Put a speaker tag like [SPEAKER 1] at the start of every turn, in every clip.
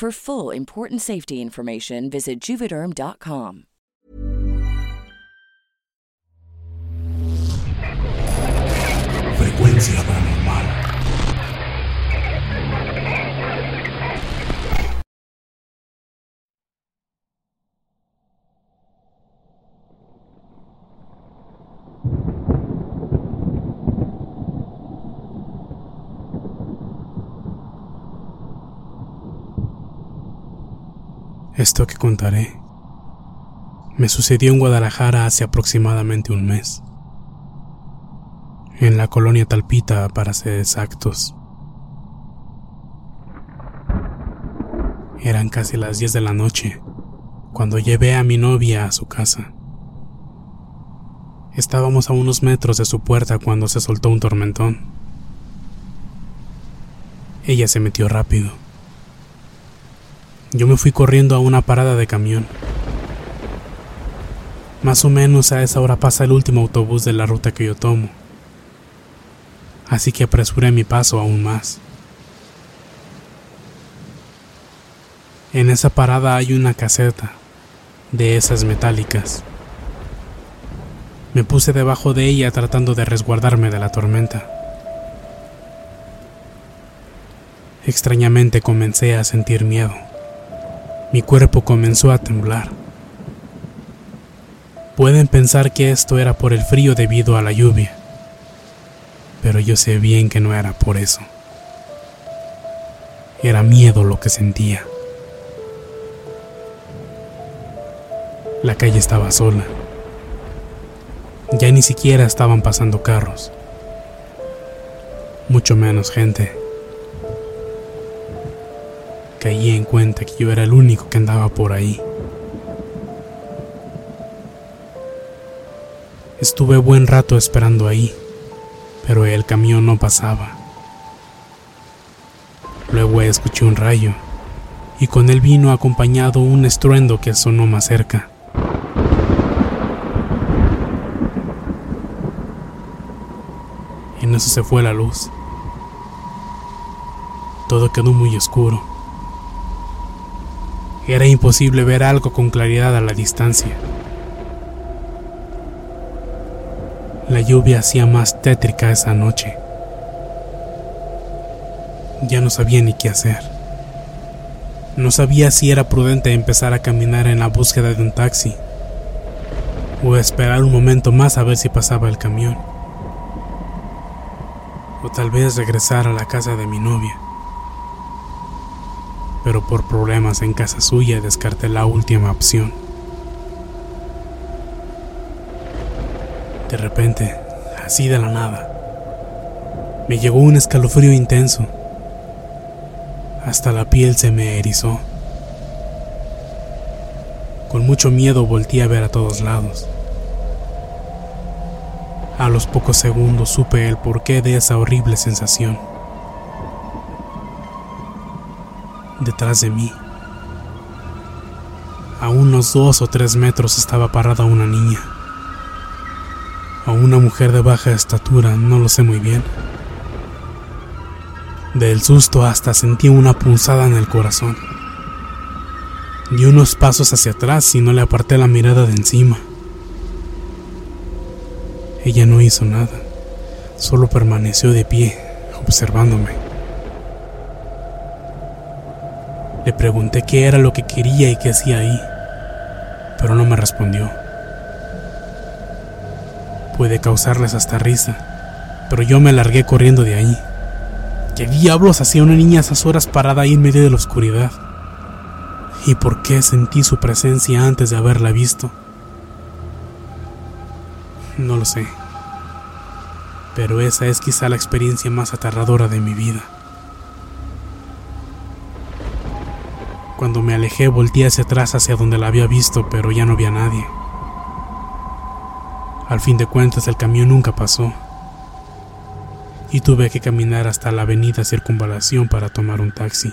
[SPEAKER 1] For full important safety information, visit juvederm.com.
[SPEAKER 2] Frecuencia
[SPEAKER 3] Esto que contaré me sucedió en Guadalajara hace aproximadamente un mes, en la colonia Talpita para ser exactos. Eran casi las 10 de la noche cuando llevé a mi novia a su casa. Estábamos a unos metros de su puerta cuando se soltó un tormentón. Ella se metió rápido. Yo me fui corriendo a una parada de camión. Más o menos a esa hora pasa el último autobús de la ruta que yo tomo. Así que apresuré mi paso aún más. En esa parada hay una caseta, de esas metálicas. Me puse debajo de ella tratando de resguardarme de la tormenta. Extrañamente comencé a sentir miedo. Mi cuerpo comenzó a temblar. Pueden pensar que esto era por el frío debido a la lluvia, pero yo sé bien que no era por eso. Era miedo lo que sentía. La calle estaba sola. Ya ni siquiera estaban pasando carros, mucho menos gente. Caí en cuenta que yo era el único que andaba por ahí. Estuve buen rato esperando ahí, pero el camión no pasaba. Luego escuché un rayo, y con él vino acompañado un estruendo que sonó más cerca. En eso se fue la luz. Todo quedó muy oscuro. Era imposible ver algo con claridad a la distancia. La lluvia hacía más tétrica esa noche. Ya no sabía ni qué hacer. No sabía si era prudente empezar a caminar en la búsqueda de un taxi o esperar un momento más a ver si pasaba el camión. O tal vez regresar a la casa de mi novia. Pero por problemas en casa suya descarté la última opción. De repente, así de la nada, me llegó un escalofrío intenso. Hasta la piel se me erizó. Con mucho miedo volteé a ver a todos lados. A los pocos segundos supe el porqué de esa horrible sensación. Detrás de mí, a unos dos o tres metros estaba parada una niña o una mujer de baja estatura, no lo sé muy bien. Del susto hasta sentí una punzada en el corazón. Di unos pasos hacia atrás y no le aparté la mirada de encima. Ella no hizo nada, solo permaneció de pie, observándome. Le pregunté qué era lo que quería y qué hacía ahí, pero no me respondió puede causarles hasta risa, pero yo me largué corriendo de ahí. ¿Qué diablos hacía una niña a esas horas parada ahí en medio de la oscuridad? ¿Y por qué sentí su presencia antes de haberla visto? No lo sé, pero esa es quizá la experiencia más aterradora de mi vida. Cuando me alejé volteé hacia atrás hacia donde la había visto, pero ya no había nadie. Al fin de cuentas el camión nunca pasó y tuve que caminar hasta la avenida Circunvalación para tomar un taxi.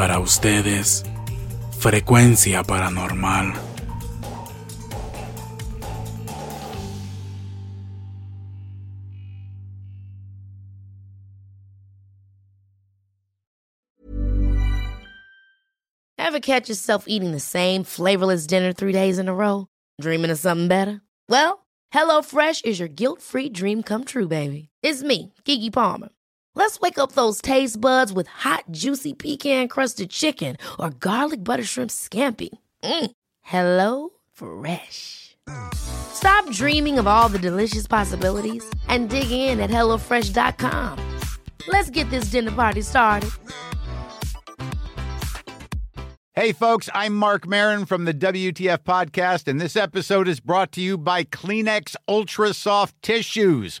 [SPEAKER 3] Para ustedes, Frecuencia paranormal.
[SPEAKER 2] Ever catch yourself eating the same flavorless dinner three days in a row? Dreaming of something better? Well, HelloFresh is your guilt-free dream come true, baby. It's me, Keke Palmer. Let's wake up those taste buds with hot, juicy pecan crusted chicken or garlic butter shrimp scampi. Mm. Hello Fresh. Stop dreaming of all the delicious possibilities and dig in at HelloFresh.com. Let's get this dinner party started.
[SPEAKER 4] Hey, folks, I'm Marc Maron from the WTF Podcast, and this episode is brought to you by Kleenex Ultra Soft Tissues